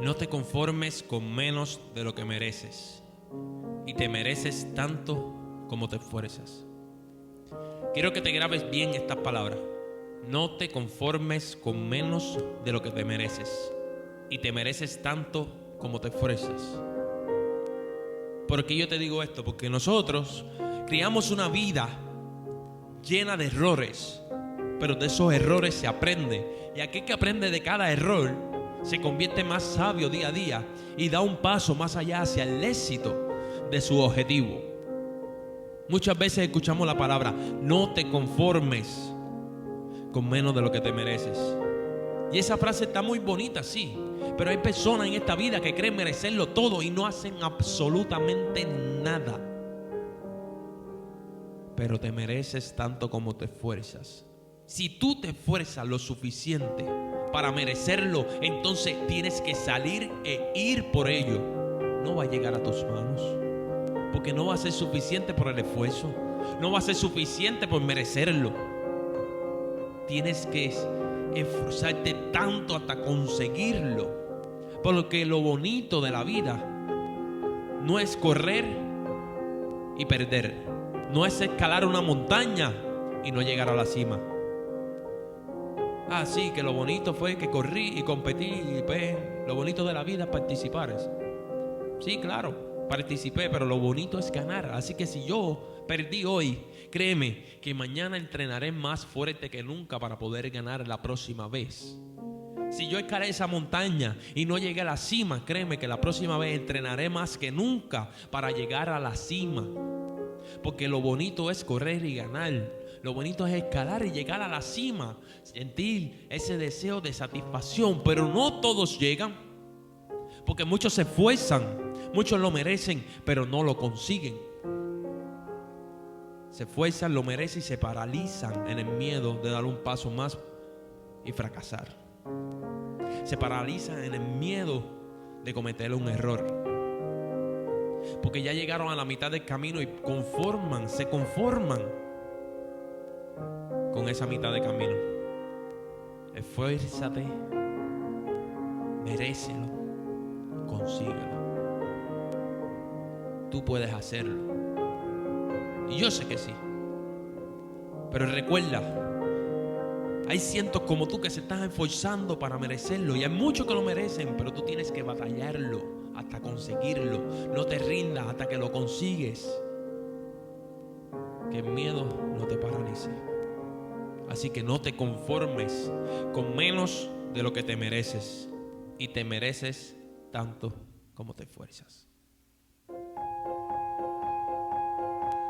No te conformes con menos de lo que mereces. Y te mereces tanto como te esfuerzas. Quiero que te grabes bien estas palabras. No te conformes con menos de lo que te mereces. Y te mereces tanto como te esfuerzas. ¿Por qué yo te digo esto? Porque nosotros criamos una vida llena de errores, pero de esos errores se aprende. Y aquel que aprende de cada error se convierte más sabio día a día y da un paso más allá hacia el éxito de su objetivo. Muchas veces escuchamos la palabra, no te conformes con menos de lo que te mereces. Y esa frase está muy bonita, sí. Pero hay personas en esta vida que creen merecerlo todo y no hacen absolutamente nada. Pero te mereces tanto como te esfuerzas. Si tú te esfuerzas lo suficiente para merecerlo, entonces tienes que salir e ir por ello. No va a llegar a tus manos. Porque no va a ser suficiente por el esfuerzo. No va a ser suficiente por merecerlo. Tienes que esforzarte tanto hasta conseguirlo. Porque lo bonito de la vida no es correr y perder. No es escalar una montaña y no llegar a la cima. Ah, sí, que lo bonito fue que corrí y competí y pues, lo bonito de la vida es participar. Sí, claro, participé, pero lo bonito es ganar. Así que si yo perdí hoy, créeme que mañana entrenaré más fuerte que nunca para poder ganar la próxima vez. Si yo escalé esa montaña y no llegué a la cima, créeme que la próxima vez entrenaré más que nunca para llegar a la cima. Porque lo bonito es correr y ganar. Lo bonito es escalar y llegar a la cima. Sentir ese deseo de satisfacción. Pero no todos llegan. Porque muchos se esfuerzan. Muchos lo merecen, pero no lo consiguen. Se esfuerzan, lo merecen y se paralizan en el miedo de dar un paso más y fracasar. Se paralizan en el miedo de cometer un error. Porque ya llegaron a la mitad del camino y conforman, se conforman con esa mitad de camino. Esfuérzate, merécelo, consíguelo. Tú puedes hacerlo. Y yo sé que sí. Pero recuerda, hay cientos como tú que se están esforzando para merecerlo. Y hay muchos que lo merecen, pero tú tienes que batallarlo hasta conseguirlo. No te rindas hasta que lo consigues. Que el miedo no te paralice. Así que no te conformes con menos de lo que te mereces. Y te mereces tanto como te esfuerzas.